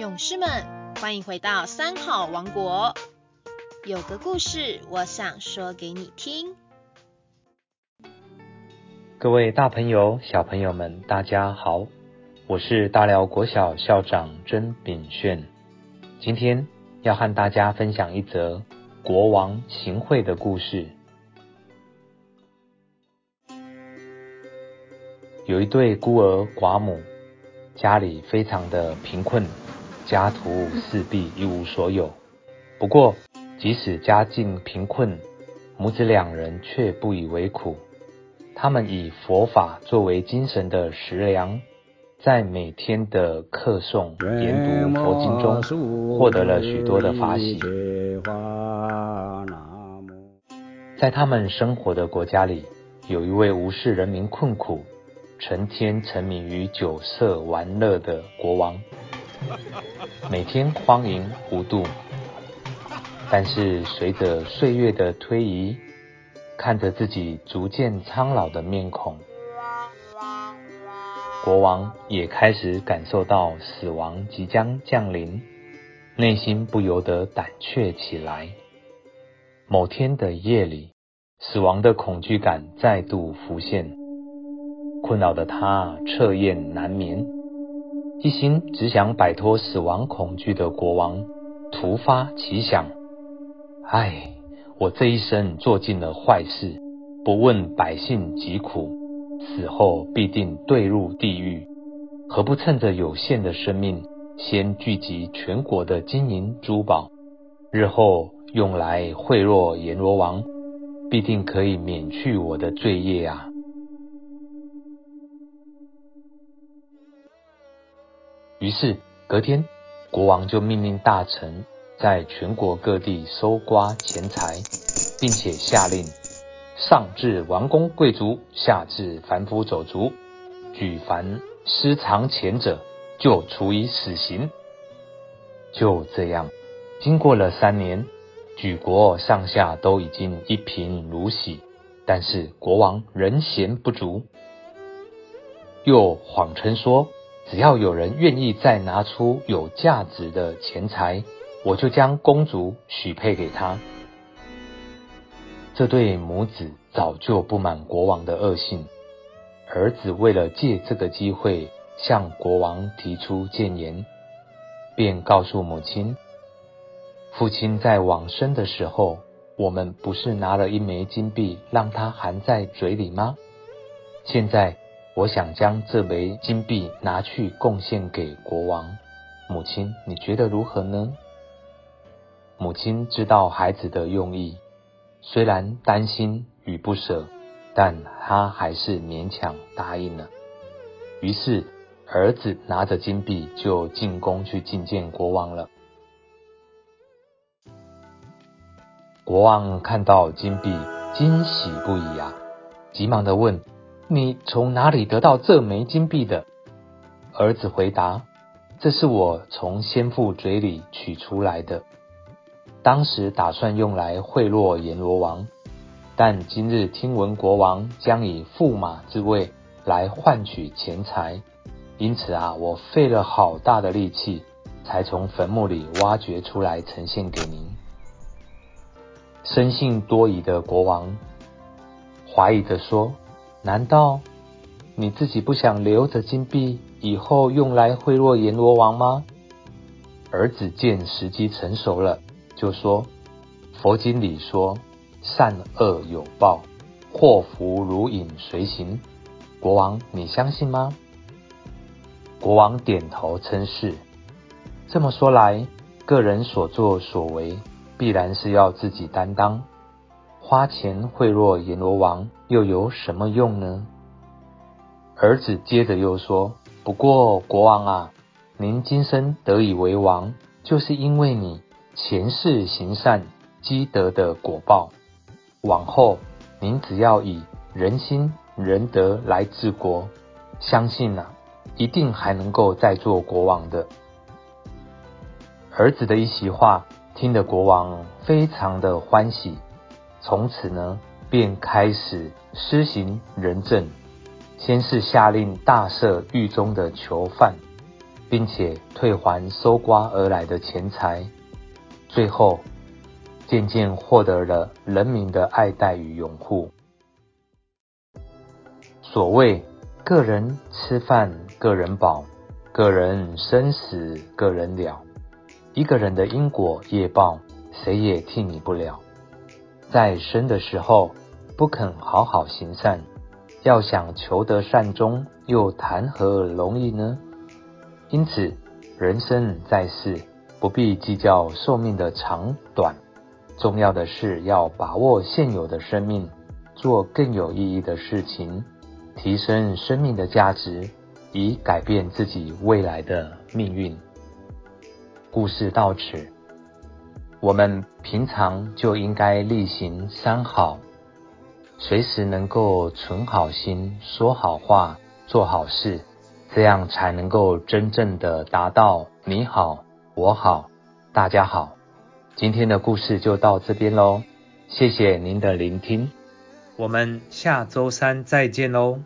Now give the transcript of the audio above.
勇士们，欢迎回到三好王国。有个故事，我想说给你听。各位大朋友、小朋友们，大家好，我是大寮国小校长甄炳炫。今天要和大家分享一则国王行贿的故事。有一对孤儿寡母，家里非常的贫困。家徒四壁，一无所有。不过，即使家境贫困，母子两人却不以为苦。他们以佛法作为精神的食粮，在每天的课诵、研读佛经中，获得了许多的法喜。在他们生活的国家里，有一位无视人民困苦、成天沉迷于酒色玩乐的国王。每天荒淫无度，但是随着岁月的推移，看着自己逐渐苍老的面孔，国王也开始感受到死亡即将降临，内心不由得胆怯起来。某天的夜里，死亡的恐惧感再度浮现，困扰的他彻夜难眠。一心只想摆脱死亡恐惧的国王，突发奇想：唉，我这一生做尽了坏事，不问百姓疾苦，死后必定堕入地狱。何不趁着有限的生命，先聚集全国的金银珠宝，日后用来贿赂阎罗王，必定可以免去我的罪业啊！于是隔天，国王就命令大臣在全国各地搜刮钱财，并且下令：上至王公贵族，下至凡夫走卒，举凡私藏钱者，就处以死刑。就这样，经过了三年，举国上下都已经一贫如洗，但是国王仍嫌不足，又谎称说。只要有人愿意再拿出有价值的钱财，我就将公主许配给他。这对母子早就不满国王的恶行，儿子为了借这个机会向国王提出谏言，便告诉母亲：父亲在往生的时候，我们不是拿了一枚金币让他含在嘴里吗？现在。我想将这枚金币拿去贡献给国王。母亲，你觉得如何呢？母亲知道孩子的用意，虽然担心与不舍，但她还是勉强答应了。于是，儿子拿着金币就进宫去觐见国王了。国王看到金币，惊喜不已啊，急忙的问。你从哪里得到这枚金币的？儿子回答：“这是我从先父嘴里取出来的。当时打算用来贿赂阎罗王，但今日听闻国王将以驸马之位来换取钱财，因此啊，我费了好大的力气，才从坟墓里挖掘出来呈现给您。”生性多疑的国王怀疑的说。难道你自己不想留着金币，以后用来贿赂阎罗王吗？儿子见时机成熟了，就说：“佛经里说，善恶有报，祸福如影随形。国王，你相信吗？”国王点头称是。这么说来，个人所作所为，必然是要自己担当。花钱贿赂阎罗王又有什么用呢？儿子接着又说：“不过国王啊，您今生得以为王，就是因为你前世行善积德的果报。往后您只要以仁心仁德来治国，相信啊，一定还能够再做国王的。”儿子的一席话，听得国王非常的欢喜。从此呢，便开始施行仁政。先是下令大赦狱中的囚犯，并且退还搜刮而来的钱财，最后渐渐获得了人民的爱戴与拥护。所谓个人吃饭，个人饱；个人生死，个人了。一个人的因果业报，谁也替你不了。在生的时候不肯好好行善，要想求得善终，又谈何容易呢？因此，人生在世，不必计较寿命的长短，重要的是要把握现有的生命，做更有意义的事情。提升生命的价值，以改变自己未来的命运。故事到此，我们平常就应该例行三好，随时能够存好心、说好话、做好事，这样才能够真正的达到你好、我好、大家好。今天的故事就到这边喽，谢谢您的聆听。我们下周三再见喽。